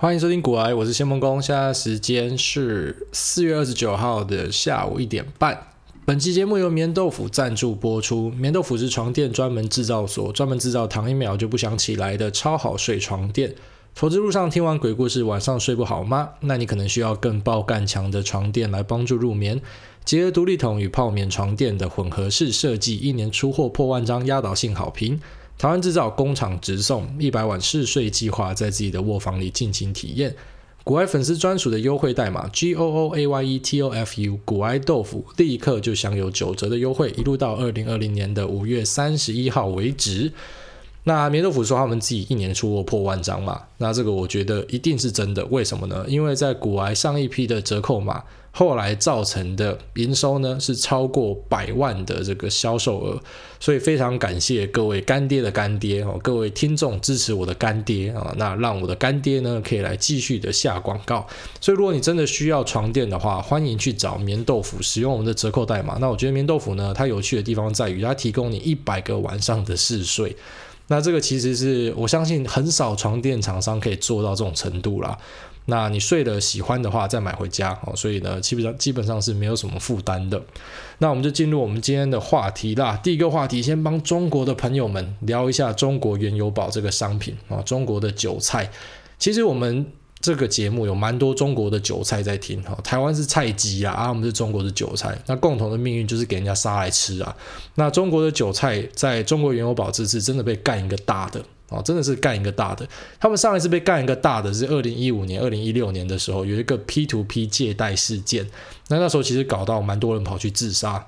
欢迎收听股癌，我是谢孟恭。现在时间是四月二十九号的下午一点半。本期节目由棉豆腐赞助播出。棉豆腐是床垫专门制造所，专门制造躺一秒就不想起来的超好睡床垫。投资路上听完鬼故事，晚上睡不好吗？那你可能需要更爆干强的床垫来帮助入眠。结合独立筒与泡棉床垫的混合式设计，一年出货破万张，压倒性好评。台湾制造，工厂直送，一百碗试睡计划，在自己的卧房里尽情体验。股癌粉丝专属的优惠代码 G O O A Y E T O F U，股癌豆腐，立刻就享有九折的优惠，一路到二零二零年的五月三十一号为止。那眠豆腐说他们自己一年出货破万张嘛，那这个我觉得一定是真的。为什么呢？因为在股癌上一批的折扣码。后来造成的营收呢，是超过百万的这个销售额，所以非常感谢各位干爹的干爹哦，各位听众支持我的干爹啊，那让我的干爹呢可以来继续的下广告。所以如果你真的需要床垫的话，欢迎去找棉豆腐，使用我们的折扣代码。那我觉得棉豆腐呢，它有趣的地方在于它提供你一百个晚上的试睡，那这个其实是我相信很少床垫厂商可以做到这种程度啦。那你睡了喜欢的话再买回家哦，所以呢，基本上基本上是没有什么负担的。那我们就进入我们今天的话题啦。第一个话题，先帮中国的朋友们聊一下中国原油宝这个商品啊，中国的韭菜。其实我们这个节目有蛮多中国的韭菜在听哈，台湾是菜鸡啊，啊，我们是中国的韭菜，那共同的命运就是给人家杀来吃啊。那中国的韭菜在中国原油宝这次真的被干一个大的。哦，真的是干一个大的。他们上一次被干一个大的是二零一五年、二零一六年的时候，有一个 P to P 借贷事件。那那时候其实搞到蛮多人跑去自杀。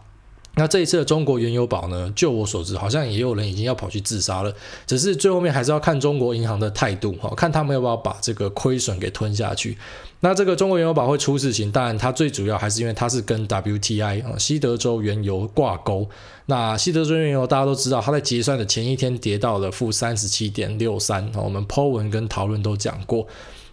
那这一次的中国原油宝呢，就我所知，好像也有人已经要跑去自杀了。只是最后面还是要看中国银行的态度，哈，看他们要不要把这个亏损给吞下去。那这个中国原油宝会出事情，当然它最主要还是因为它是跟 WTI 啊西德州原油挂钩。那西德州原油大家都知道，它在结算的前一天跌到了负三十七点六三，我们 Po 文跟讨论都讲过。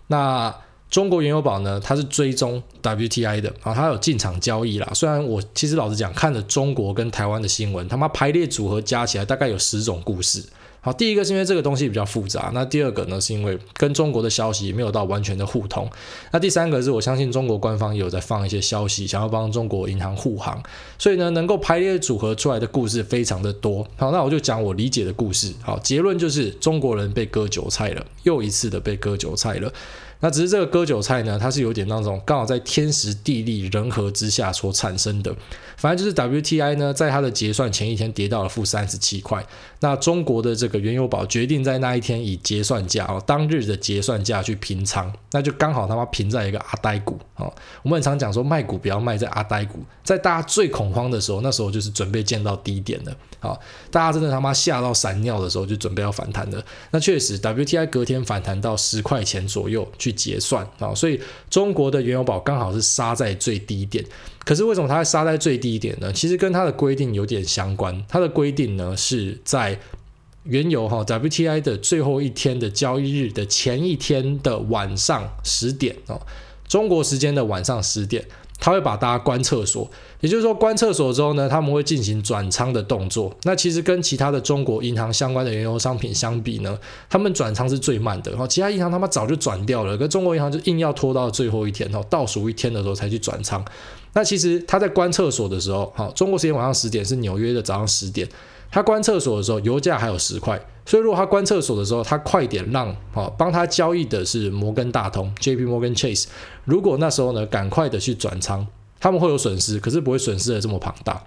那中国原油宝呢，它是追踪 WTI 的啊，它有进场交易啦。虽然我其实老实讲，看了中国跟台湾的新闻，他妈排列组合加起来大概有十种故事。好，第一个是因为这个东西比较复杂，那第二个呢是因为跟中国的消息没有到完全的互通，那第三个是我相信中国官方也有在放一些消息，想要帮中国银行护航，所以呢能够排列组合出来的故事非常的多。好，那我就讲我理解的故事。好，结论就是中国人被割韭菜了，又一次的被割韭菜了。那只是这个割韭菜呢，它是有点那种刚好在天时地利人和之下所产生的。反正就是 WTI 呢，在它的结算前一天跌到了负三十七块。那中国的这个原油宝决定在那一天以结算价哦，当日的结算价去平仓，那就刚好他妈平在一个阿呆股哦。我们很常讲说卖股不要卖在阿呆股，在大家最恐慌的时候，那时候就是准备见到低点了。好，大家真的他妈吓到闪尿的时候，就准备要反弹了。那确实，WTI 隔天反弹到十块钱左右去结算啊，所以中国的原油宝刚好是杀在最低点。可是为什么它会杀在最低点呢？其实跟它的规定有点相关。它的规定呢是在原油哈 WTI 的最后一天的交易日的前一天的晚上十点哦，中国时间的晚上十点。他会把大家关厕所，也就是说关厕所之后呢，他们会进行转仓的动作。那其实跟其他的中国银行相关的原油商品相比呢，他们转仓是最慢的。然后其他银行他们早就转掉了，跟中国银行就硬要拖到最后一天，倒数一天的时候才去转仓。那其实他在关厕所的时候，哈，中国时间晚上十点是纽约的早上十点，他关厕所的时候油价还有十块。所以，如果他关厕所的时候，他快点让啊帮他交易的是摩根大通 （J.P. Morgan Chase）。如果那时候呢，赶快的去转仓，他们会有损失，可是不会损失的这么庞大。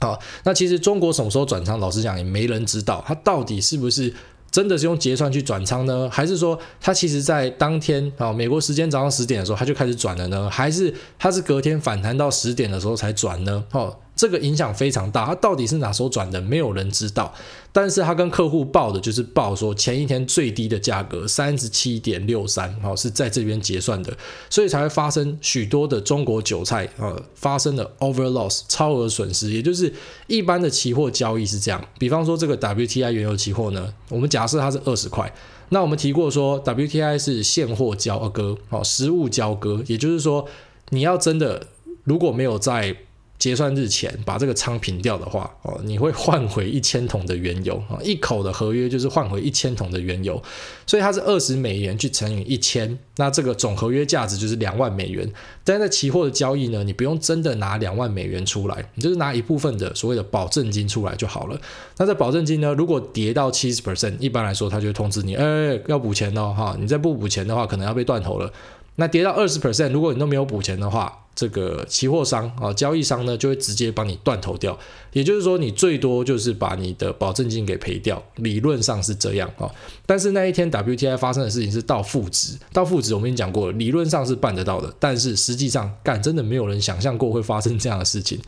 好，那其实中国什么时候转仓，老实讲也没人知道，他到底是不是真的是用结算去转仓呢？还是说他其实在当天啊美国时间早上十点的时候他就开始转了呢？还是他是隔天反弹到十点的时候才转呢？哦。这个影响非常大，它到底是哪时候转的，没有人知道。但是他跟客户报的就是报说前一天最低的价格三十七点六三，哦，是在这边结算的，所以才会发生许多的中国韭菜，呃，发生了 over loss 超额损失。也就是一般的期货交易是这样，比方说这个 WTI 原油期货呢，我们假设它是二十块，那我们提过说 WTI 是现货交割，哦，实物交割，也就是说你要真的如果没有在结算日前把这个仓平掉的话，哦，你会换回一千桶的原油啊，一口的合约就是换回一千桶的原油，所以它是二十美元去乘以一千，那这个总合约价值就是两万美元。但在期货的交易呢，你不用真的拿两万美元出来，你就是拿一部分的所谓的保证金出来就好了。那这保证金呢，如果跌到七十 percent，一般来说他就会通知你，哎，要补钱哦，哈，你再不补钱的话，可能要被断头了。那跌到二十 percent，如果你都没有补钱的话，这个期货商啊，交易商呢就会直接帮你断头掉。也就是说，你最多就是把你的保证金给赔掉，理论上是这样啊。但是那一天 WTI 发生的事情是到负值，到负值我们已经讲过了，理论上是办得到的，但是实际上干真的没有人想象过会发生这样的事情。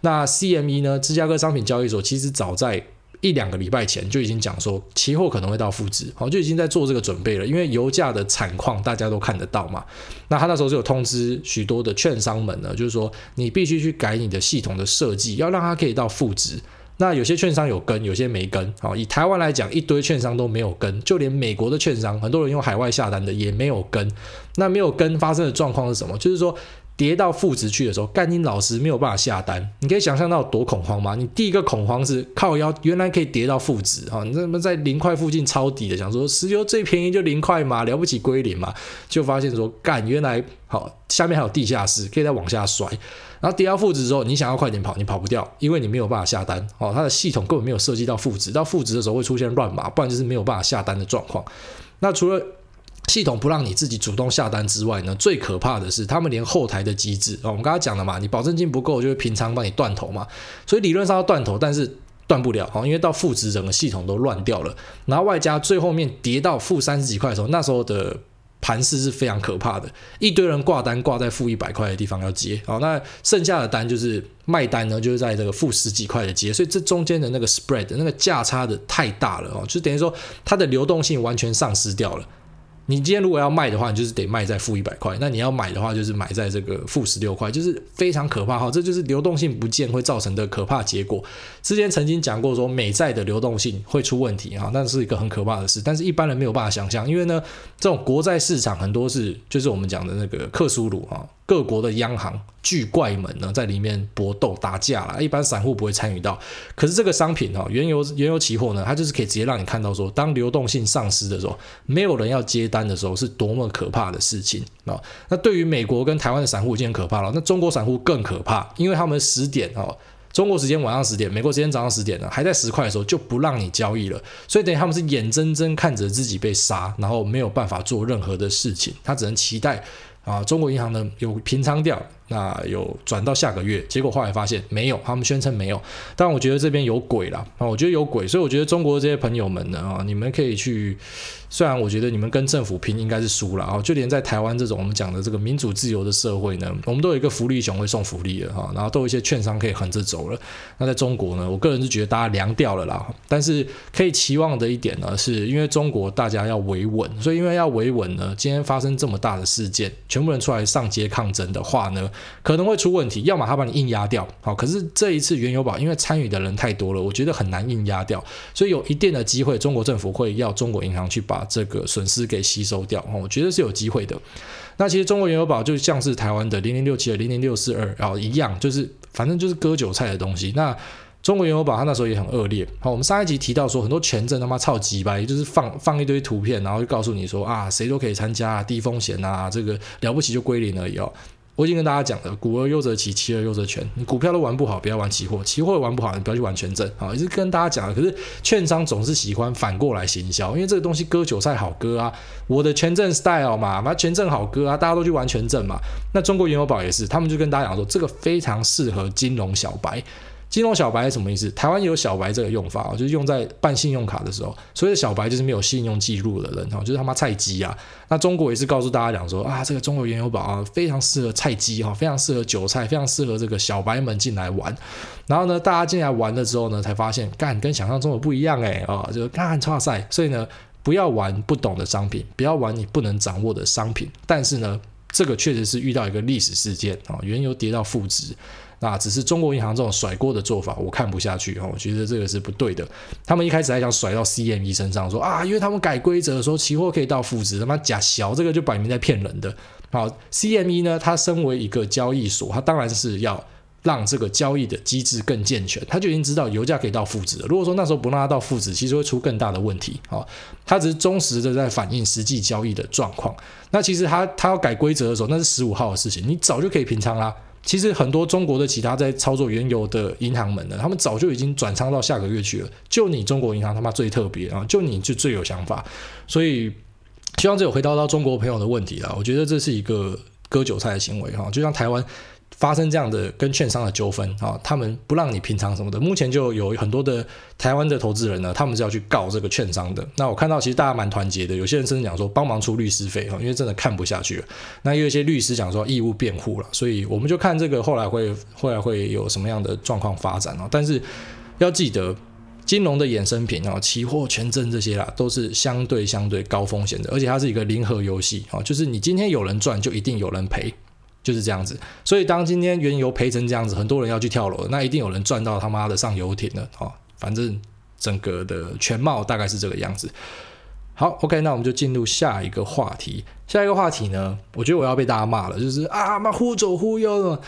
那 CME 呢，芝加哥商品交易所其实早在一两个礼拜前就已经讲说，期货可能会到负值，好，就已经在做这个准备了。因为油价的产况大家都看得到嘛。那他那时候就有通知许多的券商们呢，就是说你必须去改你的系统的设计，要让它可以到负值。那有些券商有跟，有些没跟。好，以台湾来讲，一堆券商都没有跟，就连美国的券商，很多人用海外下单的也没有跟。那没有跟发生的状况是什么？就是说。跌到负值去的时候，干你老师没有办法下单，你可以想象到多恐慌吗？你第一个恐慌是靠腰，原来可以跌到负值啊！你怎么在零块附近抄底的，想说石油最便宜就零块嘛，了不起归零嘛，就发现说干原来好，下面还有地下室，可以再往下摔，然后跌到负值之后，你想要快点跑，你跑不掉，因为你没有办法下单哦，它的系统根本没有设计到负值，到负值的时候会出现乱码，不然就是没有办法下单的状况。那除了系统不让你自己主动下单之外呢，最可怕的是他们连后台的机制啊，我们刚才讲了嘛，你保证金不够就会平仓帮你断头嘛，所以理论上要断头，但是断不了，因为到负值整个系统都乱掉了，然后外加最后面跌到负三十几块的时候，那时候的盘势是非常可怕的，一堆人挂单挂在负一百块的地方要接，好，那剩下的单就是卖单呢，就是在这个负十几块的接，所以这中间的那个 spread 那个价差的太大了哦，就等于说它的流动性完全丧失掉了。你今天如果要卖的话，你就是得卖在负一百块；那你要买的话，就是买在这个负十六块，就是非常可怕哈。这就是流动性不见会造成的可怕结果。之前曾经讲过说，美债的流动性会出问题哈，那是一个很可怕的事。但是一般人没有办法想象，因为呢，这种国债市场很多是就是我们讲的那个克苏鲁哈。各国的央行巨怪们呢，在里面搏斗打架了，一般散户不会参与到。可是这个商品哈，原油原油期货呢，它就是可以直接让你看到说，当流动性丧失的时候，没有人要接单的时候，是多么可怕的事情啊！那对于美国跟台湾的散户已经很可怕了，那中国散户更可怕，因为他们十点哦，中国时间晚上十点，美国时间早上十点呢，还在十块的时候就不让你交易了，所以等于他们是眼睁睁看着自己被杀，然后没有办法做任何的事情，他只能期待。啊，中国银行呢有平仓掉，那有转到下个月，结果后来发现没有，他们宣称没有，但我觉得这边有鬼啦，啊，我觉得有鬼，所以我觉得中国这些朋友们呢，啊，你们可以去。虽然我觉得你们跟政府拼应该是输了啊，就连在台湾这种我们讲的这个民主自由的社会呢，我们都有一个福利熊会送福利的哈，然后都有一些券商可以横着走了。那在中国呢，我个人是觉得大家凉掉了啦。但是可以期望的一点呢，是因为中国大家要维稳，所以因为要维稳呢，今天发生这么大的事件，全部人出来上街抗争的话呢，可能会出问题。要么他把你硬压掉，好，可是这一次原油宝因为参与的人太多了，我觉得很难硬压掉，所以有一定的机会，中国政府会要中国银行去把。这个损失给吸收掉，我觉得是有机会的。那其实中国原油宝就像是台湾的零零六七二、零零六四二然后一样，就是反正就是割韭菜的东西。那中国原油宝它那时候也很恶劣。好，我们上一集提到说，很多权证他妈超级白，就是放放一堆图片，然后就告诉你说啊，谁都可以参加，低风险啊，这个了不起就归零而已哦。我已经跟大家讲了，股而优则期，期而优则权。你股票都玩不好，不要玩期货；期货玩不好，你不要去玩权证。好，也是跟大家讲了。可是券商总是喜欢反过来行销，因为这个东西割韭菜好割啊。我的权证 style 嘛，把权证好割啊，大家都去玩权证嘛。那中国原油宝也是，他们就跟大家讲说，这个非常适合金融小白。金融小白是什么意思？台湾有小白这个用法啊，就是用在办信用卡的时候。所谓的小白就是没有信用记录的人，哈，就是他妈菜鸡啊。那中国也是告诉大家讲说啊，这个中国原油宝啊，非常适合菜鸡哈，非常适合韭菜，非常适合这个小白们进来玩。然后呢，大家进来玩了之后呢，才发现干跟想象中的不一样哎啊，就干差赛。所以呢，不要玩不懂的商品，不要玩你不能掌握的商品。但是呢，这个确实是遇到一个历史事件啊，原油跌到负值。那只是中国银行这种甩锅的做法，我看不下去哈，我觉得这个是不对的。他们一开始还想甩到 CME 身上，说啊，因为他们改规则说期货可以到负值，他妈假小，这个就摆明在骗人的。好，CME 呢，它身为一个交易所，它当然是要让这个交易的机制更健全，他就已经知道油价可以到负值了。如果说那时候不让它到负值，其实会出更大的问题啊。他只是忠实的在反映实际交易的状况。那其实他他要改规则的时候，那是十五号的事情，你早就可以平仓啦。其实很多中国的其他在操作原油的银行们呢，他们早就已经转仓到下个月去了。就你中国银行他妈最特别啊，就你就最有想法。所以希望这有回答到中国朋友的问题啦。我觉得这是一个割韭菜的行为哈，就像台湾。发生这样的跟券商的纠纷啊，他们不让你平仓什么的，目前就有很多的台湾的投资人呢，他们是要去告这个券商的。那我看到其实大家蛮团结的，有些人甚至讲说帮忙出律师费哈，因为真的看不下去了。那有一些律师讲说义务辩护了，所以我们就看这个后来会后来会有什么样的状况发展啊。但是要记得，金融的衍生品啊，期货、权证这些啦，都是相对相对高风险的，而且它是一个零和游戏啊，就是你今天有人赚，就一定有人赔。就是这样子，所以当今天原油赔成这样子，很多人要去跳楼，那一定有人赚到他妈的上游艇了哦。反正整个的全貌大概是这个样子。好，OK，那我们就进入下一个话题。下一个话题呢，我觉得我要被大家骂了，就是啊妈忽左忽右的。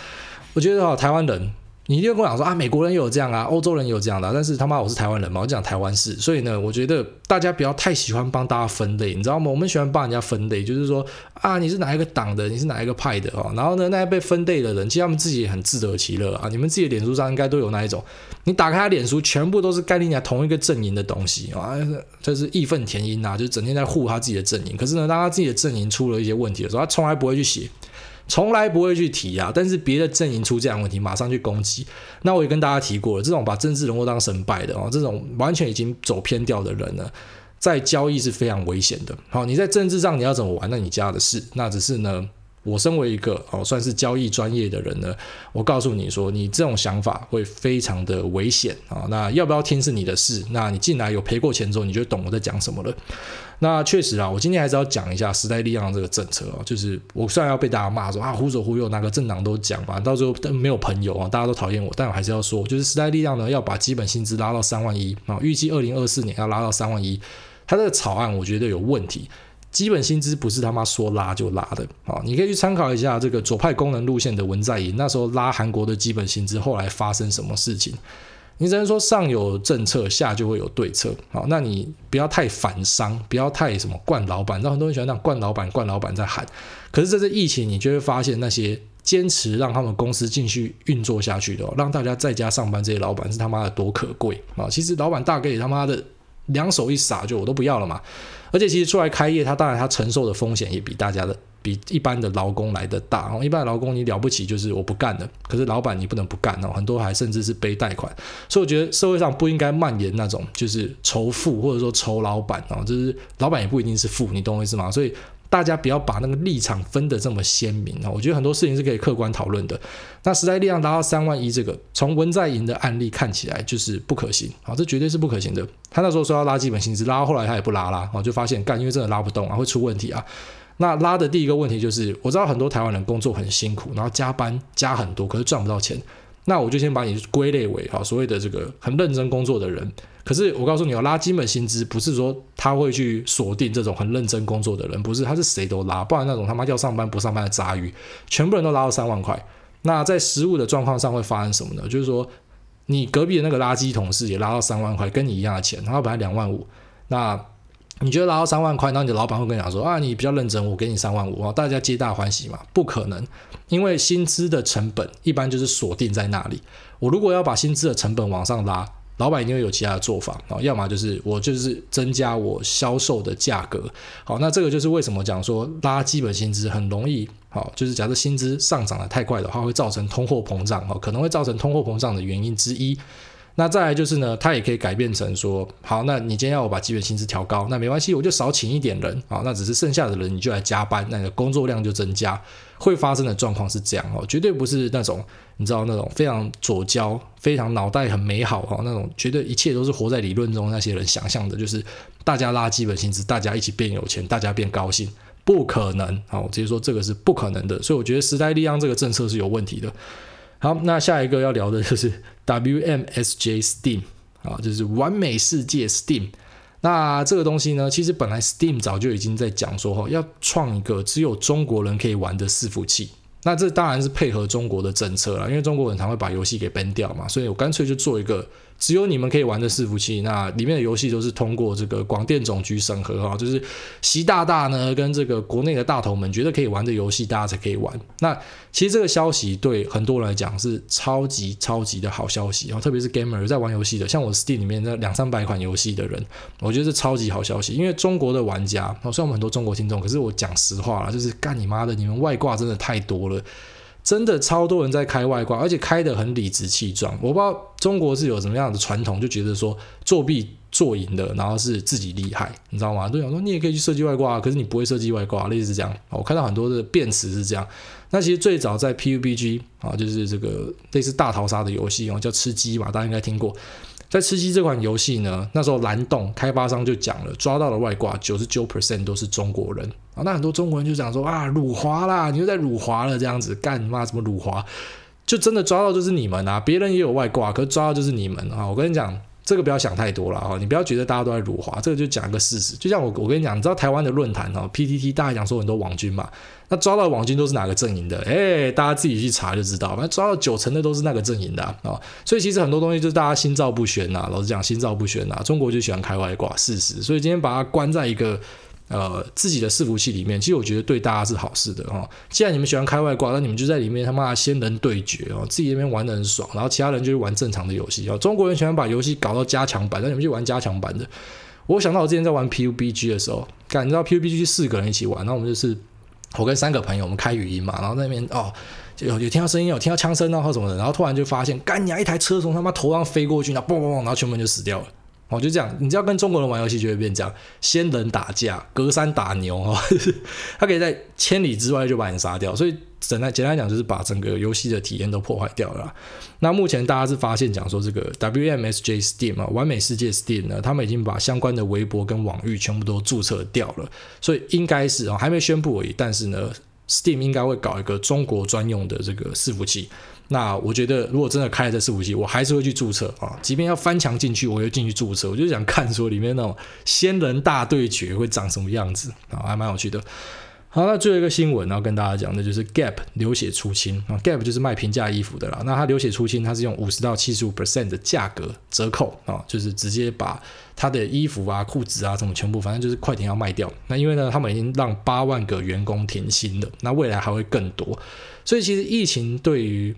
我觉得哈，台湾人。你一定会跟我讲说啊，美国人有这样啊，欧洲人有这样的，但是他妈我是台湾人嘛，我讲台湾事，所以呢，我觉得大家不要太喜欢帮大家分类，你知道吗？我们喜欢帮人家分类，就是说啊，你是哪一个党的，你是哪一个派的哦，然后呢，那些被分类的人，其实他们自己也很自得其乐啊。你们自己的脸书上应该都有那一种，你打开他脸书，全部都是概念同一个阵营的东西啊，就是义愤填膺啊，就是整天在护他自己的阵营。可是呢，当他自己的阵营出了一些问题的时候，他从来不会去写。从来不会去提啊，但是别的阵营出这样的问题，马上去攻击。那我也跟大家提过了，这种把政治人物当神拜的哦，这种完全已经走偏掉的人呢，在交易是非常危险的。好，你在政治上你要怎么玩，那你家的事。那只是呢。我身为一个哦，算是交易专业的人呢，我告诉你说，你这种想法会非常的危险啊。那要不要听是你的事。那你进来有赔过钱之后，你就懂我在讲什么了。那确实啊，我今天还是要讲一下时代力量这个政策啊。就是我虽然要被大家骂说啊，忽左忽右，哪个政党都讲嘛，到最后没有朋友啊，大家都讨厌我，但我还是要说，就是时代力量呢要把基本薪资拉到三万一啊，预计二零二四年要拉到三万一。它这个草案我觉得有问题。基本薪资不是他妈说拉就拉的啊！你可以去参考一下这个左派功能路线的文在寅，那时候拉韩国的基本薪资，后来发生什么事情？你只能说上有政策，下就会有对策。好，那你不要太反商，不要太什么惯老板，让很多人喜欢那种惯老板、惯老板在喊。可是这次疫情，你就会发现那些坚持让他们公司继续运作下去的，让大家在家上班这些老板是他妈的多可贵啊！其实老板大哥也他妈的两手一撒，就我都不要了嘛。而且其实出来开业，他当然他承受的风险也比大家的比一般的劳工来的大哦。一般的劳工你了不起就是我不干了，可是老板你不能不干哦。很多还甚至是背贷款，所以我觉得社会上不应该蔓延那种就是仇富或者说仇老板哦，就是老板也不一定是富，你懂我意思吗？所以。大家不要把那个立场分得这么鲜明啊！我觉得很多事情是可以客观讨论的。那时代力量达到三万一，这个从文在寅的案例看起来就是不可行啊，这绝对是不可行的。他那时候说要拉基本薪资，拉到后来他也不拉啦，就发现干，因为真的拉不动啊，会出问题啊。那拉的第一个问题就是，我知道很多台湾人工作很辛苦，然后加班加很多，可是赚不到钱。那我就先把你归类为哈所谓的这个很认真工作的人。可是我告诉你哦拉基本薪资，不是说他会去锁定这种很认真工作的人，不是，他是谁都拉，不然那种他妈要上班不上班的杂鱼，全部人都拉到三万块。那在实物的状况上会发生什么呢？就是说你隔壁的那个垃圾同事也拉到三万块，跟你一样的钱，他本来两万五，那。你觉得拿到三万块，那你的老板会跟你讲说啊，你比较认真，我给你三万五啊，大家皆大欢喜嘛？不可能，因为薪资的成本一般就是锁定在那里。我如果要把薪资的成本往上拉，老板一定会有其他的做法啊，要么就是我就是增加我销售的价格。好，那这个就是为什么讲说拉基本薪资很容易，好，就是假设薪资上涨的太快的话，会造成通货膨胀，哦，可能会造成通货膨胀的原因之一。那再来就是呢，它也可以改变成说，好，那你今天要我把基本薪资调高，那没关系，我就少请一点人，啊，那只是剩下的人你就来加班，那个工作量就增加，会发生的状况是这样哦，绝对不是那种你知道那种非常左交、非常脑袋很美好哈那种，觉得一切都是活在理论中那些人想象的，就是大家拉基本薪资，大家一起变有钱，大家变高兴，不可能，好，我直接说这个是不可能的，所以我觉得时代力量这个政策是有问题的。好，那下一个要聊的就是 WMSJ Steam 啊，就是完美世界 Steam。那这个东西呢，其实本来 Steam 早就已经在讲说，哈，要创一个只有中国人可以玩的伺服器。那这当然是配合中国的政策了，因为中国人常会把游戏给 ban 掉嘛，所以我干脆就做一个只有你们可以玩的伺服器，那里面的游戏都是通过这个广电总局审核哈，就是习大大呢跟这个国内的大头们觉得可以玩的游戏，大家才可以玩。那其实这个消息对很多人来讲是超级超级的好消息啊，特别是 gamer 在玩游戏的，像我 Steam 里面那两三百款游戏的人，我觉得是超级好消息，因为中国的玩家，虽然我们很多中国听众，可是我讲实话啦，就是干你妈的，你们外挂真的太多了。真的超多人在开外挂，而且开得很理直气壮。我不知道中国是有什么样的传统，就觉得说作弊做赢的，然后是自己厉害，你知道吗？都想说你也可以去设计外挂，可是你不会设计外挂，类似这样。我看到很多的辩词是这样。那其实最早在 PUBG 啊，就是这个类似大逃杀的游戏哦，叫吃鸡嘛，大家应该听过。在吃鸡这款游戏呢，那时候蓝洞开发商就讲了，抓到了外挂九十九 percent 都是中国人那很多中国人就讲说啊，辱华啦，你又在辱华了这样子，干嘛什么辱华？就真的抓到就是你们啊，别人也有外挂，可是抓到就是你们啊。我跟你讲。这个不要想太多了啊！你不要觉得大家都在辱华，这个就讲一个事实。就像我，我跟你讲，你知道台湾的论坛哦，PTT 大家讲说很多网军嘛，那抓到网军都是哪个阵营的？哎，大家自己去查就知道。反正抓到九成的都是那个阵营的啊、所以其实很多东西就是大家心照不宣呐。老实讲，心照不宣呐。中国就喜欢开外挂，事实。所以今天把它关在一个。呃，自己的伺服器里面，其实我觉得对大家是好事的、哦。既然你们喜欢开外挂，那你们就在里面他妈的仙人对决哦，自己那边玩得很爽，然后其他人就是玩正常的游戏哦。中国人喜欢把游戏搞到加强版，那你们就玩加强版的。我想到我之前在玩 PUBG 的时候，感觉到 PUBG 四个人一起玩，然后我们就是我跟三个朋友，我们开语音嘛，然后那边哦，有有听到声音，有听到枪声啊或什么的，然后突然就发现，干你啊，一台车从他妈头上飞过去，然后嘣嘣嘣，然后全部人就死掉了。哦，就这样，你只要跟中国人玩游戏就会变这样，仙人打架，隔山打牛哈，他可以在千里之外就把你杀掉，所以简单简单讲就是把整个游戏的体验都破坏掉了。那目前大家是发现讲说这个 WMSJ Steam 啊，完美世界 Steam 呢，他们已经把相关的微博跟网域全部都注册掉了，所以应该是啊，还没宣布而已，但是呢，Steam 应该会搞一个中国专用的这个伺服器。那我觉得，如果真的开了这伺服器，我还是会去注册啊，即便要翻墙进去，我也进去注册。我就想看说里面那种仙人大对决会长什么样子啊，还蛮有趣的。好，那最后一个新闻，然后跟大家讲的就是 Gap 流血出清啊，Gap 就是卖平价衣服的啦。那它流血出清，它是用五十到七十五 percent 的价格折扣啊，就是直接把他的衣服啊、裤子啊什么全部，反正就是快点要卖掉。那因为呢，他们已经让八万个员工停薪了，那未来还会更多。所以其实疫情对于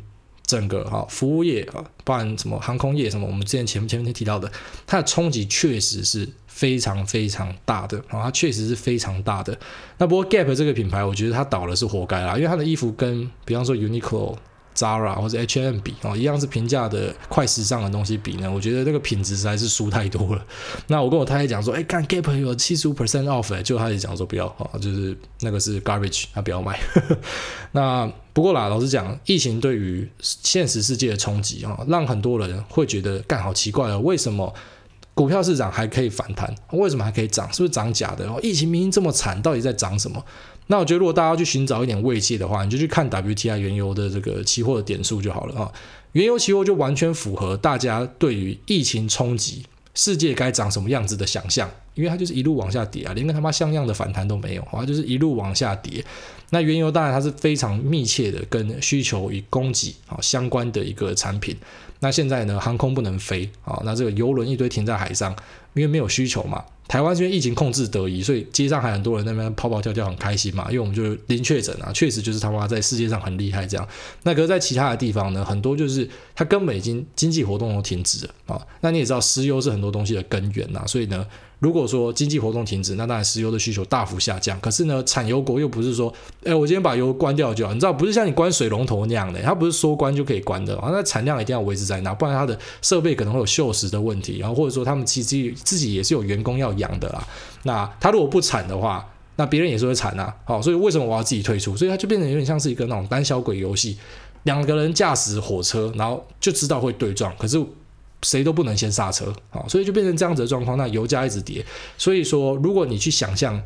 整个哈服务业啊，包含什么航空业什么，我们之前前前面提到的，它的冲击确实是非常非常大的啊，它确实是非常大的。那不过 Gap 这个品牌，我觉得它倒了是活该啦，因为它的衣服跟比方说 Uniqlo。Zara 或者 H&M 比哦，一样是平价的快时尚的东西比呢，我觉得那个品质实在是输太多了。那我跟我太太讲说，哎，看 Gap 有七十五 percent off 哎，就她也讲说不要啊，就是那个是 garbage，他不要买。那不过啦，老实讲，疫情对于现实世界的冲击啊，让很多人会觉得干好奇怪哦，为什么股票市场还可以反弹？为什么还可以涨？是不是涨假的？疫情明明这么惨，到底在涨什么？那我觉得，如果大家去寻找一点慰藉的话，你就去看 WTI 原油的这个期货的点数就好了啊。原油期货就完全符合大家对于疫情冲击世界该长什么样子的想象，因为它就是一路往下跌啊，连个他妈像样的反弹都没有啊，就是一路往下跌。那原油当然它是非常密切的跟需求与供给啊相关的一个产品。那现在呢，航空不能飞啊，那这个油轮一堆停在海上，因为没有需求嘛。台湾这边疫情控制得宜，所以街上还很多人那边跑跑跳跳，很开心嘛。因为我们就零确诊啊，确实就是他妈在世界上很厉害这样。那可是在其他的地方呢，很多就是他根本已经经济活动都停止了啊。那你也知道，石油是很多东西的根源呐，所以呢。如果说经济活动停止，那当然石油的需求大幅下降。可是呢，产油国又不是说，哎，我今天把油关掉就好，你知道，不是像你关水龙头那样的，它不是说关就可以关的啊。那产量一定要维持在那，不然它的设备可能会有锈蚀的问题，然后或者说他们其实自己也是有员工要养的啦。那他如果不产的话，那别人也是会产啊。好，所以为什么我要自己退出？所以它就变成有点像是一个那种胆小鬼游戏，两个人驾驶火车，然后就知道会对撞，可是。谁都不能先刹车啊，所以就变成这样子的状况。那油价一直跌，所以说如果你去想象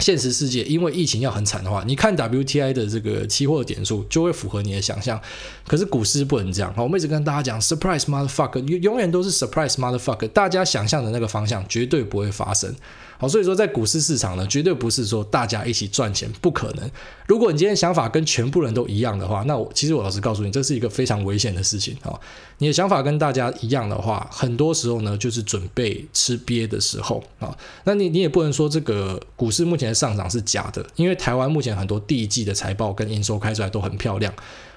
现实世界因为疫情要很惨的话，你看 WTI 的这个期货点数就会符合你的想象。可是股市不能这样，我们一直跟大家讲，surprise motherfucker，永远都是 surprise motherfucker，大家想象的那个方向绝对不会发生。好，所以说在股市市场呢，绝对不是说大家一起赚钱，不可能。如果你今天想法跟全部人都一样的话，那我其实我老实告诉你，这是一个非常危险的事情啊。你的想法跟大家一样的话，很多时候呢，就是准备吃瘪的时候啊。那你你也不能说这个股市目前上涨是假的，因为台湾目前很多第一季的财报跟营收开出来都很漂亮。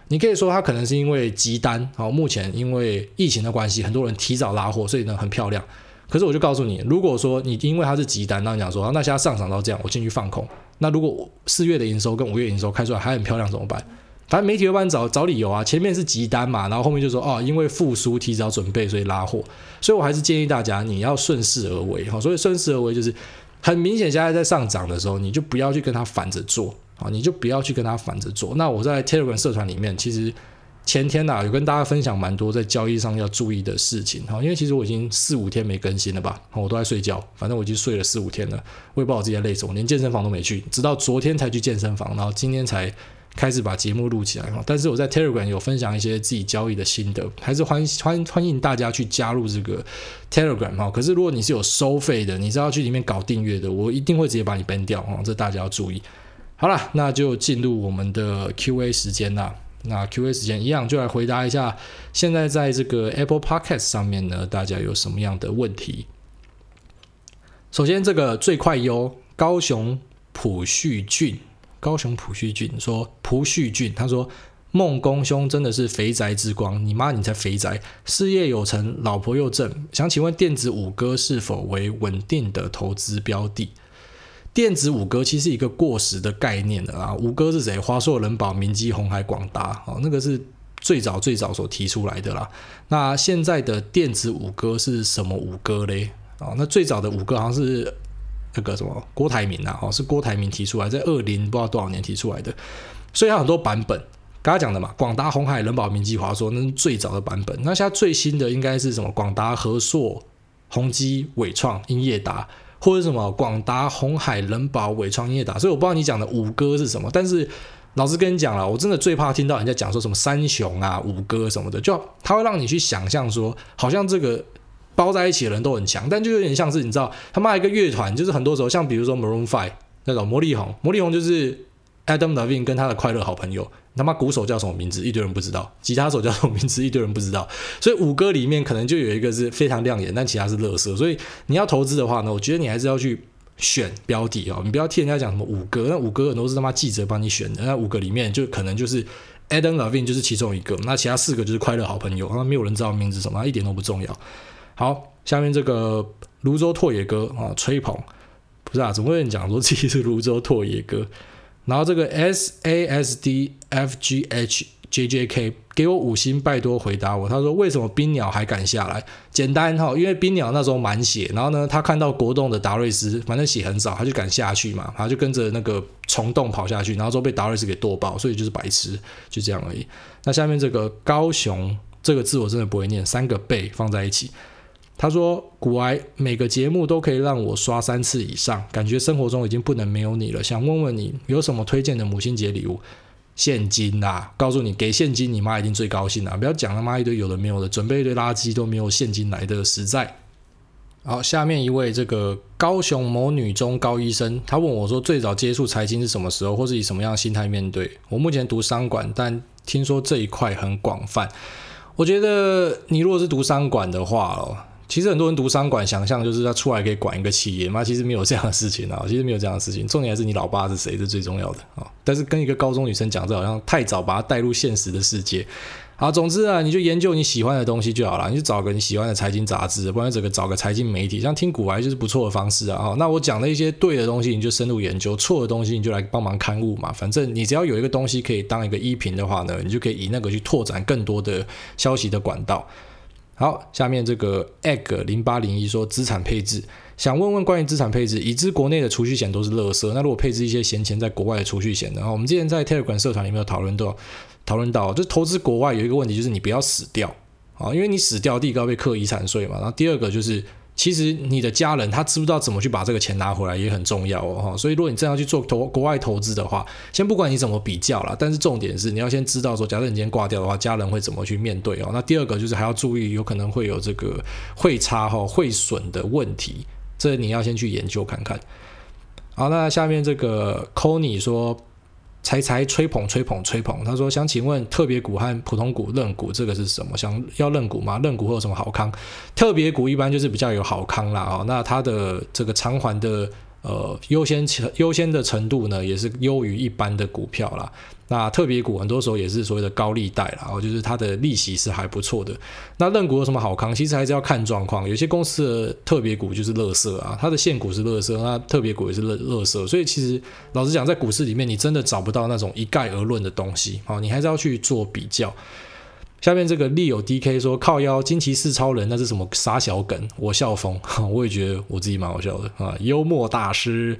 你可以说它可能是因为急单啊，目前因为疫情的关系，很多人提早拉货，所以呢很漂亮。可是我就告诉你，如果说你因为它是急单，那你讲说，那现在上涨到这样，我进去放空。那如果四月的营收跟五月营收开出来还很漂亮怎么办？反正媒体会帮你找找理由啊，前面是急单嘛，然后后面就说哦，因为复苏提早准备，所以拉货。所以我还是建议大家你要顺势而为哈。所以顺势而为就是很明显现在在上涨的时候，你就不要去跟它反着做啊，你就不要去跟它反着做。那我在 Telegram 社团里面其实。前天呐、啊，有跟大家分享蛮多在交易上要注意的事情哈，因为其实我已经四五天没更新了吧，我都在睡觉，反正我已经睡了四五天了，我也不知道我自己在累什么，连健身房都没去，直到昨天才去健身房，然后今天才开始把节目录起来哈。但是我在 Telegram 有分享一些自己交易的心得，还是欢欢欢迎大家去加入这个 Telegram 哈。可是如果你是有收费的，你是要去里面搞订阅的，我一定会直接把你 ban 掉哈，这大家要注意。好了，那就进入我们的 Q&A 时间啦。那 Q&A 时间一样，就来回答一下。现在在这个 Apple Podcast 上面呢，大家有什么样的问题？首先，这个最快优高雄普旭俊，高雄普旭俊说普旭俊，他说孟公兄真的是肥宅之光，你妈你才肥宅，事业有成，老婆又正，想请问电子五哥是否为稳定的投资标的？电子五哥其实是一个过时的概念的啊！五哥是谁？华硕、仁宝、明基、红海、广达，哦，那个是最早最早所提出来的啦。那现在的电子五哥是什么五哥嘞？哦，那最早的五哥好像是那个什么郭台铭啊，哦，是郭台铭提出来，在二零不知道多少年提出来的，所以它很多版本。刚才讲的嘛，广达、鸿海、仁宝、明基、华硕，那是最早的版本。那现在最新的应该是什么？广达、和硕、宏基、伟创、英业达。或者什么广达、鸿海、人保、伟创、业达，所以我不知道你讲的五哥是什么。但是老实跟你讲了，我真的最怕听到人家讲说什么三雄啊、五哥什么的，就他会让你去想象说，好像这个包在一起的人都很强，但就有点像是你知道，他妈一个乐团，就是很多时候像比如说 Maroon Five 那种魔力红，魔力红就是 Adam Levine 跟他的快乐好朋友。他妈鼓手叫什么名字？一堆人不知道。吉他手叫什么名字？一堆人不知道。所以五哥里面可能就有一个是非常亮眼，但其他是垃圾。所以你要投资的话呢，我觉得你还是要去选标的哦。你不要听人家讲什么五哥，那五哥很多是他妈记者帮你选的。那五个里面就可能就是 Adam Levine 就是其中一个，那其他四个就是快乐好朋友，那没有人知道名字什么，一点都不重要。好，下面这个泸州拓野哥啊，吹捧不是啊？怎么会有人讲说自己是泸州拓野哥？然后这个 S A S D F G H J J K 给我五星，拜托回答我。他说为什么冰鸟还敢下来？简单哈，因为冰鸟那时候满血，然后呢，他看到国栋的达瑞斯，反正血很少，他就敢下去嘛，他就跟着那个虫洞跑下去，然后之后被达瑞斯给剁爆，所以就是白痴，就这样而已。那下面这个高雄这个字我真的不会念，三个贝放在一起。他说：“古埃每个节目都可以让我刷三次以上，感觉生活中已经不能没有你了。想问问你有什么推荐的母亲节礼物？现金呐、啊！告诉你，给现金，你妈一定最高兴啊！不要讲他妈一堆有的没有的，准备一堆垃圾都没有现金来的实在。”好，下面一位这个高雄某女中高医生，他问我说：“最早接触财经是什么时候，或是以什么样的心态面对？”我目前读商管，但听说这一块很广泛。我觉得你如果是读商管的话哦。其实很多人读商管，想象就是他出来可以管一个企业嘛，其实没有这样的事情啊，其实没有这样的事情。重点还是你老爸是谁是最重要的啊。但是跟一个高中女生讲，这好像太早把她带入现实的世界。好，总之啊，你就研究你喜欢的东西就好了，你就找个你喜欢的财经杂志，不然这个找个财经媒体，像听股癌就是不错的方式啊。那我讲的一些对的东西，你就深入研究；错的东西，你就来帮忙刊物嘛。反正你只要有一个东西可以当一个依凭的话呢，你就可以以那个去拓展更多的消息的管道。好，下面这个 egg 零八零一说资产配置，想问问关于资产配置，已知国内的储蓄险都是垃圾，那如果配置一些闲钱在国外的储蓄险，然后我们之前在 Telegram 社团里面有讨论到，讨论到，就投资国外有一个问题，就是你不要死掉啊，因为你死掉，第一个要被课遗产税嘛，然后第二个就是。其实你的家人他知不知道怎么去把这个钱拿回来也很重要哦。所以如果你真要去做投国外投资的话，先不管你怎么比较啦，但是重点是你要先知道说，假设你今天挂掉的话，家人会怎么去面对哦。那第二个就是还要注意，有可能会有这个汇差哈汇损的问题，这你要先去研究看看。好，那下面这个 Conny 说。才才吹捧吹捧吹捧，他说想请问特别股和普通股认股这个是什么？想要认股吗？认股会有什么好康？特别股一般就是比较有好康啦啊，那它的这个偿还的。呃，优先程优先的程度呢，也是优于一般的股票啦。那特别股很多时候也是所谓的高利贷啦，就是它的利息是还不错的。那认股有什么好康？其实还是要看状况。有些公司的特别股就是垃圾啊，它的现股是垃圾，那特别股也是垃垃圾。所以其实老实讲，在股市里面，你真的找不到那种一概而论的东西。好，你还是要去做比较。下面这个利友 DK 说靠腰惊奇四超人，那是什么傻小梗？我笑疯，我也觉得我自己蛮好笑的啊，幽默大师。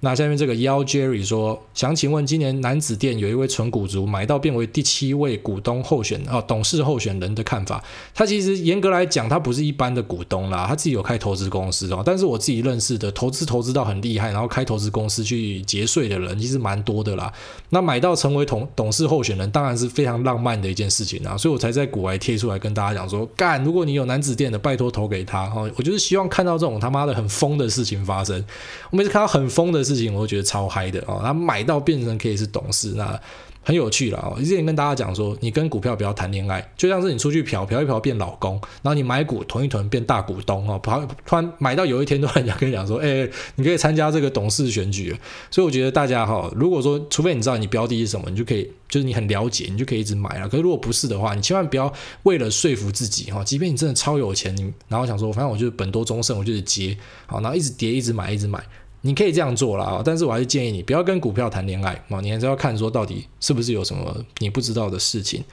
那下面这个幺 Jerry 说，想请问今年男子店有一位纯股族买到变为第七位股东候选哦董事候选人的看法。他其实严格来讲，他不是一般的股东啦，他自己有开投资公司哦。但是我自己认识的投资投资到很厉害，然后开投资公司去节税的人，其实蛮多的啦。那买到成为董董事候选人，当然是非常浪漫的一件事情啊。所以我才在股外贴出来跟大家讲说，干，如果你有男子店的，拜托投给他哈。我就是希望看到这种他妈的很疯的事情发生。我每次看到很疯的事情，我都觉得超嗨的哦！他买到变成可以是董事，那很有趣了哦。之前跟大家讲说，你跟股票不要谈恋爱，就像是你出去嫖嫖一嫖变老公，然后你买股囤一囤变大股东哦。跑突然买到有一天，突然间跟你讲说，哎，你可以参加这个董事选举。所以我觉得大家哈，如果说除非你知道你标的是什么，你就可以就是你很了解，你就可以一直买了。可是如果不是的话，你千万不要为了说服自己哈，即便你真的超有钱，你然后想说，反正我就是本多终胜，我就是接好，然后一直跌，一直买，一直买。你可以这样做啦，但是我还是建议你不要跟股票谈恋爱啊，你还是要看说到底是不是有什么你不知道的事情。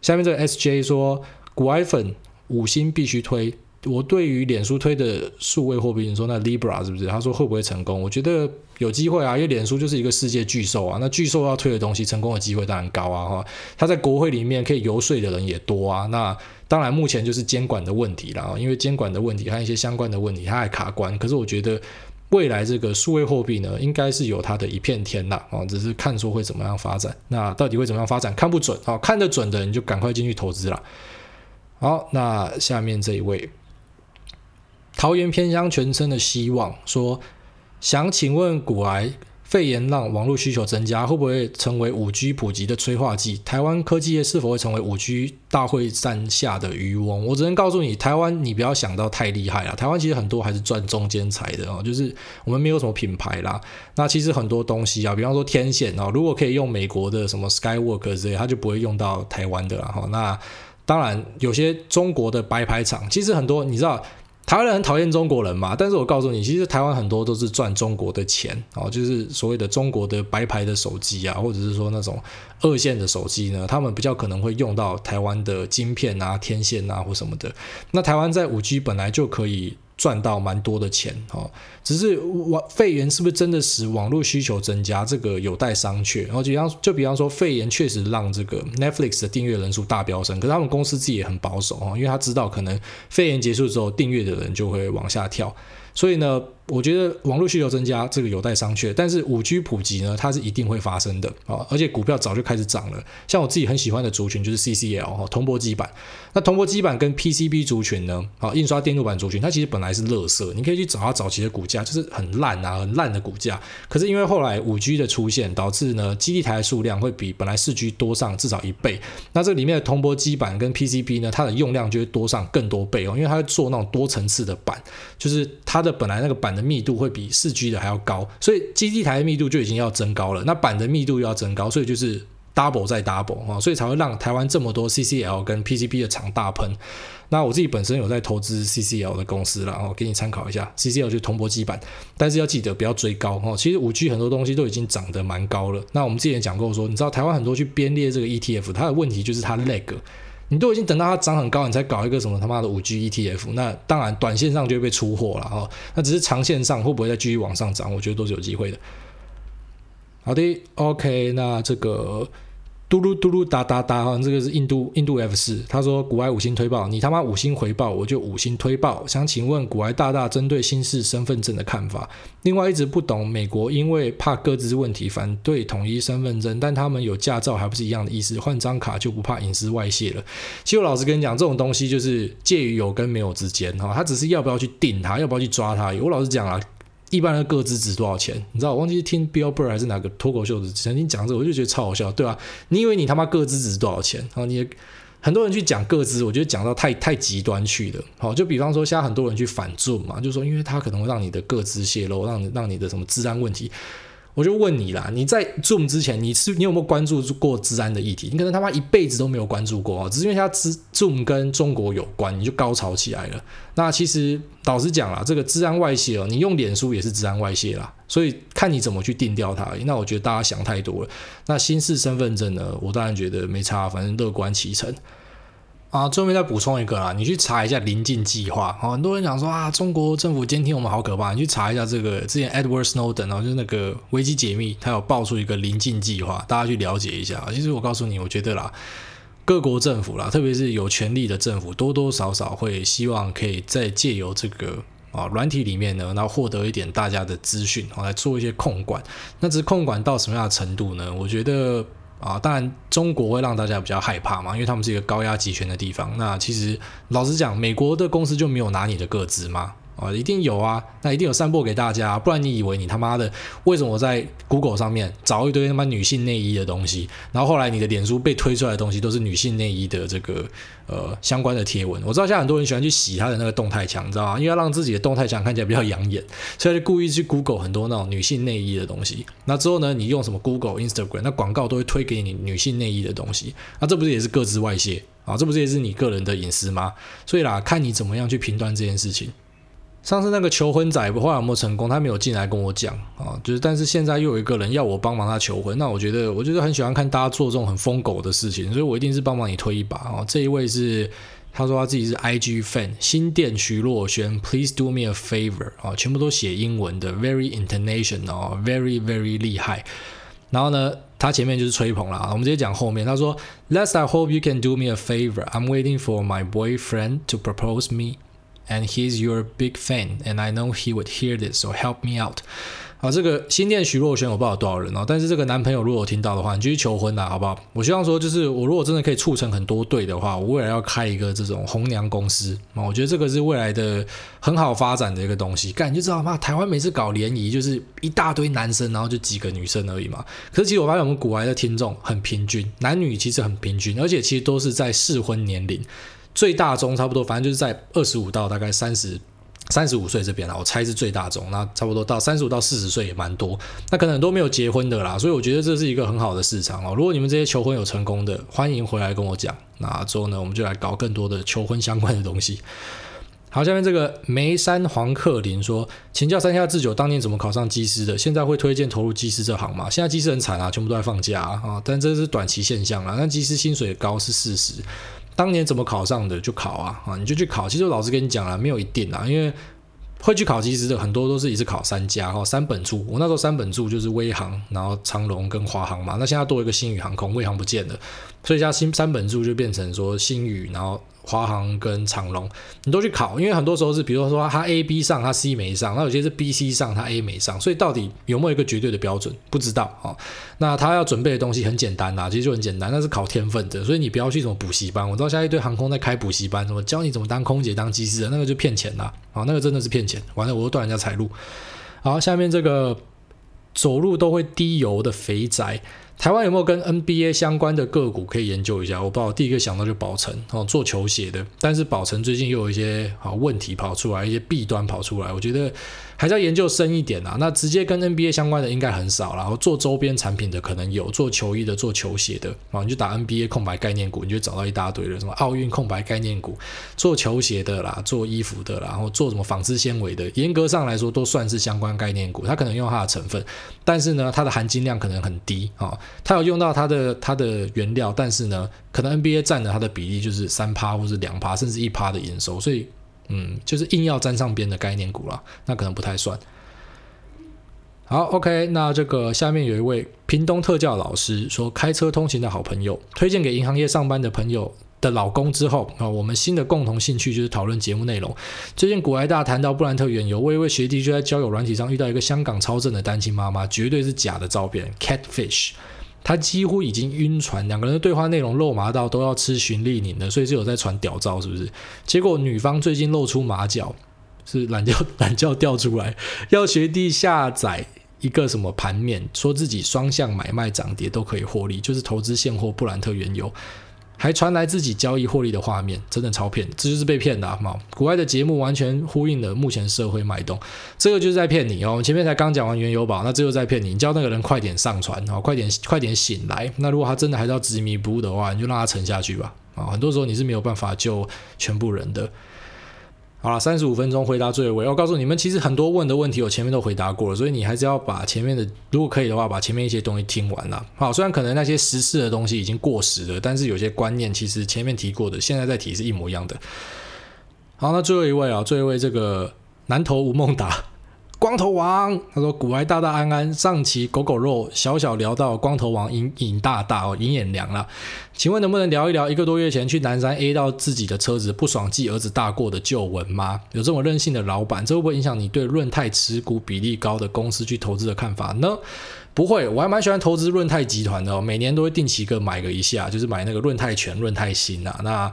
下面这个 SJ 说，股癌粉五星必须推。我对于脸书推的数位货币，你说那 Libra 是不是？他说会不会成功？我觉得有机会啊，因为脸书就是一个世界巨兽啊，那巨兽要推的东西，成功的机会当然高啊哈。他在国会里面可以游说的人也多啊，那当然目前就是监管的问题啦，因为监管的问题还有一些相关的问题，它还卡关。可是我觉得。未来这个数位货币呢，应该是有它的一片天啦，哦，只是看说会怎么样发展。那到底会怎么样发展，看不准啊，看得准的你就赶快进去投资了。好，那下面这一位桃园偏乡全村的希望说，想请问古癌。肺炎让网络需求增加，会不会成为五 G 普及的催化剂？台湾科技业是否会成为五 G 大会战下的渔翁？我只能告诉你，台湾你不要想到太厉害了。台湾其实很多还是赚中间财的哦，就是我们没有什么品牌啦。那其实很多东西啊，比方说天线啊，如果可以用美国的什么 Skywork 之类，它就不会用到台湾的了。哈，那当然有些中国的白牌厂，其实很多你知道。台湾人很讨厌中国人嘛，但是我告诉你，其实台湾很多都是赚中国的钱哦，就是所谓的中国的白牌的手机啊，或者是说那种二线的手机呢，他们比较可能会用到台湾的晶片啊、天线啊或什么的。那台湾在五 G 本来就可以。赚到蛮多的钱哦，只是网肺炎是不是真的使网络需求增加？这个有待商榷。然后就比方就比方说，肺炎确实让这个 Netflix 的订阅人数大飙升，可是他们公司自己也很保守哦，因为他知道可能肺炎结束之后，订阅的人就会往下跳，所以呢。我觉得网络需求增加，这个有待商榷。但是五 G 普及呢，它是一定会发生的啊！而且股票早就开始涨了。像我自己很喜欢的族群就是 CCL 哈，铜箔基板。那铜箔基板跟 PCB 族群呢，啊，印刷电路板族群，它其实本来是垃圾。你可以去找它早期的股价，就是很烂啊，很烂的股价。可是因为后来五 G 的出现，导致呢，基地台的数量会比本来四 G 多上至少一倍。那这里面的铜箔基板跟 PCB 呢，它的用量就会多上更多倍哦，因为它会做那种多层次的板，就是它的本来那个板的密度会比四 G 的还要高，所以基地台的密度就已经要增高了，那板的密度又要增高，所以就是 double 再 double 啊，所以才会让台湾这么多 CCL 跟 PCB 的厂大喷。那我自己本身有在投资 CCL 的公司了，哦，给你参考一下，CCL 就是铜箔基板，但是要记得不要追高哦。其实五 G 很多东西都已经涨得蛮高了。那我们之前讲过说，你知道台湾很多去编列这个 ETF，它的问题就是它 lag。你都已经等到它涨很高，你才搞一个什么他妈的五 G ETF，那当然短线上就会被出货了哈。那只是长线上会不会再继续往上涨？我觉得都是有机会的。好的，OK，那这个嘟噜嘟噜哒哒哒哈，这个是印度印度 F 四。他说古埃五星推爆，你他妈五星回报，我就五星推爆。想请问古埃大大针对新式身份证的看法。另外一直不懂美国因为怕各自问题反对统一身份证，但他们有驾照还不是一样的意思？换张卡就不怕隐私外泄了？其实我老实跟你讲，这种东西就是介于有跟没有之间哈，他只是要不要去定它，要不要去抓它。我老实讲啊。一般的个资值多少钱？你知道我忘记听 Bill Burr 还是哪个脱口秀的曾经讲这个，我就觉得超好笑，对吧、啊？你以为你他妈个资值多少钱？然后你很多人去讲个资，我觉得讲到太太极端去的。好，就比方说，现在很多人去反注嘛，就说因为他可能会让你的个资泄露，让你让你的什么治安问题。我就问你啦，你在 Zoom 之前，你是你有没有关注过治安的议题？你可能他妈一辈子都没有关注过哦，只是因为他 Zoom 跟中国有关，你就高潮起来了。那其实老实讲啦，这个治安外泄哦，你用脸书也是治安外泄啦，所以看你怎么去定调它。那我觉得大家想太多了。那新式身份证呢，我当然觉得没差，反正乐观其成。啊，最后面再补充一个啦，你去查一下临近计划。很多人讲说啊，中国政府监听我们好可怕。你去查一下这个，之前 Edward Snowden 就是那个危机解密，他有爆出一个临近计划，大家去了解一下。其实我告诉你，我觉得啦，各国政府啦，特别是有权力的政府，多多少少会希望可以再借由这个啊软体里面呢，然后获得一点大家的资讯，来做一些控管。那这控管到什么样的程度呢？我觉得。啊，当然，中国会让大家比较害怕嘛，因为他们是一个高压集权的地方。那其实老实讲，美国的公司就没有拿你的个资吗？啊，一定有啊，那一定有散播给大家，不然你以为你他妈的为什么我在 Google 上面找一堆他妈女性内衣的东西，然后后来你的脸书被推出来的东西都是女性内衣的这个呃相关的贴文？我知道现在很多人喜欢去洗他的那个动态墙，你知道吗？因为要让自己的动态墙看起来比较养眼，所以就故意去 Google 很多那种女性内衣的东西。那之后呢，你用什么 Google、Instagram，那广告都会推给你女性内衣的东西，那这不是也是各自外泄啊？这不是也是你个人的隐私吗？所以啦，看你怎么样去评断这件事情。上次那个求婚仔，不知道有没有成功？他没有进来跟我讲啊，就是但是现在又有一个人要我帮忙他求婚，那我觉得我就是很喜欢看大家做这种很疯狗的事情，所以我一定是帮忙你推一把啊。这一位是他说他自己是 IG fan，新店徐若瑄，Please do me a favor 啊，全部都写英文的，very international very very 厉害。然后呢，他前面就是吹捧了，我们直接讲后面。他说，Let's I hope you can do me a favor. I'm waiting for my boyfriend to propose me. And he's your big fan, and I know he would hear this, so help me out. 好，这个新店徐若瑄我不知道有多少人哦，但是这个男朋友如果听到的话，你就去求婚啦，好不好？我希望说，就是我如果真的可以促成很多对的话，我未来要开一个这种红娘公司啊，我觉得这个是未来的很好发展的一个东西。干，你就知道吗？台湾每次搞联谊就是一大堆男生，然后就几个女生而已嘛。可是其实我发现我们股癌的听众很平均，男女其实很平均，而且其实都是在适婚年龄。最大宗差不多，反正就是在二十五到大概三十、三十五岁这边啦。我猜是最大宗，那差不多到三十五到四十岁也蛮多。那可能很多没有结婚的啦，所以我觉得这是一个很好的市场哦。如果你们这些求婚有成功的，欢迎回来跟我讲。那之后呢，我们就来搞更多的求婚相关的东西。好，下面这个梅山黄克林说，请教山下智久当年怎么考上技师的？现在会推荐投入技师这行吗？现在技师很惨啊，全部都在放假啊，但这是短期现象啦。那技师薪水高是事实。当年怎么考上的就考啊啊，你就去考。其实老师跟你讲了，没有一定啊，因为会去考其实的很多都是一次考三家哈，三本柱。我那时候三本柱就是威航，然后长龙跟华航嘛。那现在多一个新宇航空，威航不见了，所以加新三本柱就变成说新宇，然后。华航跟长龙，你都去考，因为很多时候是，比如说他 A、B 上，他 C 没上，那有些是 B、C 上，他 A 没上，所以到底有没有一个绝对的标准，不知道啊、哦。那他要准备的东西很简单呐，其实就很简单，那是考天分的，所以你不要去什么补习班。我知道现在一堆航空在开补习班，什么教你怎么当空姐、当机师的，那个就骗钱呐，啊，那个真的是骗钱。完了，我又断人家财路。好，下面这个走路都会滴油的肥宅。台湾有没有跟 NBA 相关的个股可以研究一下？我不知道，第一个想到就宝成哦，做球鞋的，但是宝成最近又有一些好问题跑出来，一些弊端跑出来，我觉得。还是要研究深一点啊，那直接跟 NBA 相关的应该很少，然后做周边产品的可能有，做球衣的、做球鞋的啊，你就打 NBA 空白概念股，你就找到一大堆了，什么奥运空白概念股，做球鞋的啦，做衣服的啦，然后做什么纺织纤维的，严格上来说都算是相关概念股，它可能用它的成分，但是呢，它的含金量可能很低啊，它有用到它的它的原料，但是呢，可能 NBA 占了它的比例就是三趴或是两趴，甚至一趴的营收，所以。嗯，就是硬要沾上边的概念股了，那可能不太算。好，OK，那这个下面有一位屏东特教老师说，开车通勤的好朋友推荐给银行业上班的朋友的老公之后啊，我们新的共同兴趣就是讨论节目内容。最近股癌大谈到布兰特原油，我一位学弟就在交友软体上遇到一个香港超正的单亲妈妈，绝对是假的照片，catfish。他几乎已经晕船，两个人的对话内容肉麻到都要吃循利宁的，所以是有在传屌照，是不是？结果女方最近露出马脚，是懒觉 懒觉掉出来，要学弟下载。一个什么盘面，说自己双向买卖涨跌都可以获利，就是投资现货布兰特原油，还传来自己交易获利的画面，真的超骗，这就是被骗的啊！国外的节目完全呼应了目前社会脉动，这个就是在骗你哦。前面才刚讲完原油宝，那这又在骗你，你叫那个人快点上船啊，快点快点醒来。那如果他真的还是要执迷不悟的话，你就让他沉下去吧啊！很多时候你是没有办法救全部人的。好了，三十五分钟回答最后一位。我告诉你们，其实很多问的问题我前面都回答过了，所以你还是要把前面的，如果可以的话，把前面一些东西听完了。好，虽然可能那些时事的东西已经过时了，但是有些观念其实前面提过的，现在再提是一模一样的。好，那最后一位啊，最后一位这个南投吴孟达。光头王，他说：“股癌大大安安，上期狗狗肉小小聊到光头王尹尹大大哦，尹衍梁了，请问能不能聊一聊一个多月前去南山 A 到自己的车子不爽记儿子大过的旧闻吗？有这么任性的老板，这会不会影响你对润泰持股比例高的公司去投资的看法呢？不会，我还蛮喜欢投资润泰集团的哦，每年都会定期个买个一下，就是买那个润泰全、润泰新啊，那。”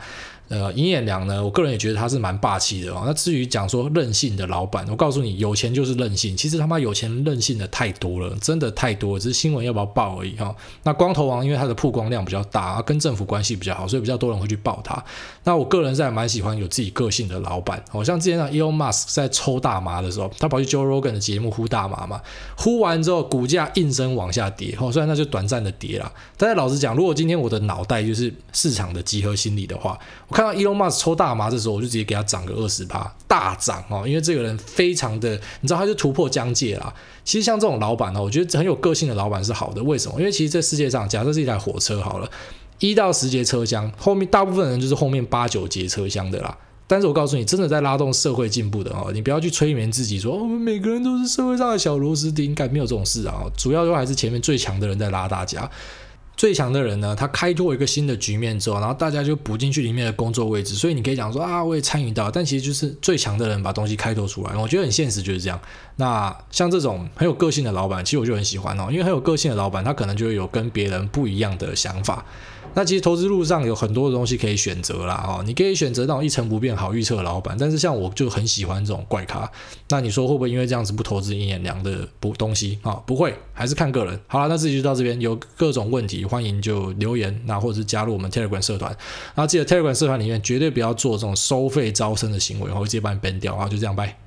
呃，尹衍梁呢，我个人也觉得他是蛮霸气的哦。那至于讲说任性的老板，我告诉你，有钱就是任性。其实他妈有钱任性的太多了，真的太多了，只是新闻要不要报而已哈、哦。那光头王因为他的曝光量比较大，跟政府关系比较好，所以比较多人会去报他。那我个人是还蛮喜欢有自己个性的老板，好、像之前那 Elon Musk 在抽大麻的时候，他跑去 Joe Rogan 的节目呼大麻嘛，呼完之后股价应声往下跌，哦，虽然那就短暂的跌了。但是老实讲，如果今天我的脑袋就是市场的集合心理的话，看到 Elon Musk 抽大麻，的时候我就直接给他涨个二十趴，大涨哦！因为这个人非常的，你知道，他就突破疆界啦。其实像这种老板呢，我觉得很有个性的老板是好的。为什么？因为其实这世界上，假设是一台火车好了，一到十节车厢，后面大部分人就是后面八九节车厢的啦。但是我告诉你，真的在拉动社会进步的哦，你不要去催眠自己说，我们每个人都是社会上的小螺丝钉，应该没有这种事啊。主要都还是前面最强的人在拉大家。最强的人呢，他开拓一个新的局面之后，然后大家就补进去里面的工作位置，所以你可以讲说啊，我也参与到，但其实就是最强的人把东西开拓出来，我觉得很现实就是这样。那像这种很有个性的老板，其实我就很喜欢哦，因为很有个性的老板，他可能就会有跟别人不一样的想法。那其实投资路上有很多的东西可以选择啦，哦，你可以选择那种一成不变好预测的老板，但是像我就很喜欢这种怪咖。那你说会不会因为这样子不投资尹衍梁的不东西啊？不会，还是看个人。好了，那这期就到这边，有各种问题欢迎就留言，那或者是加入我们 Telegram 社团。然后记得 Telegram 社团里面绝对不要做这种收费招生的行为，我会直接把你 ban 掉。好，就这样，拜。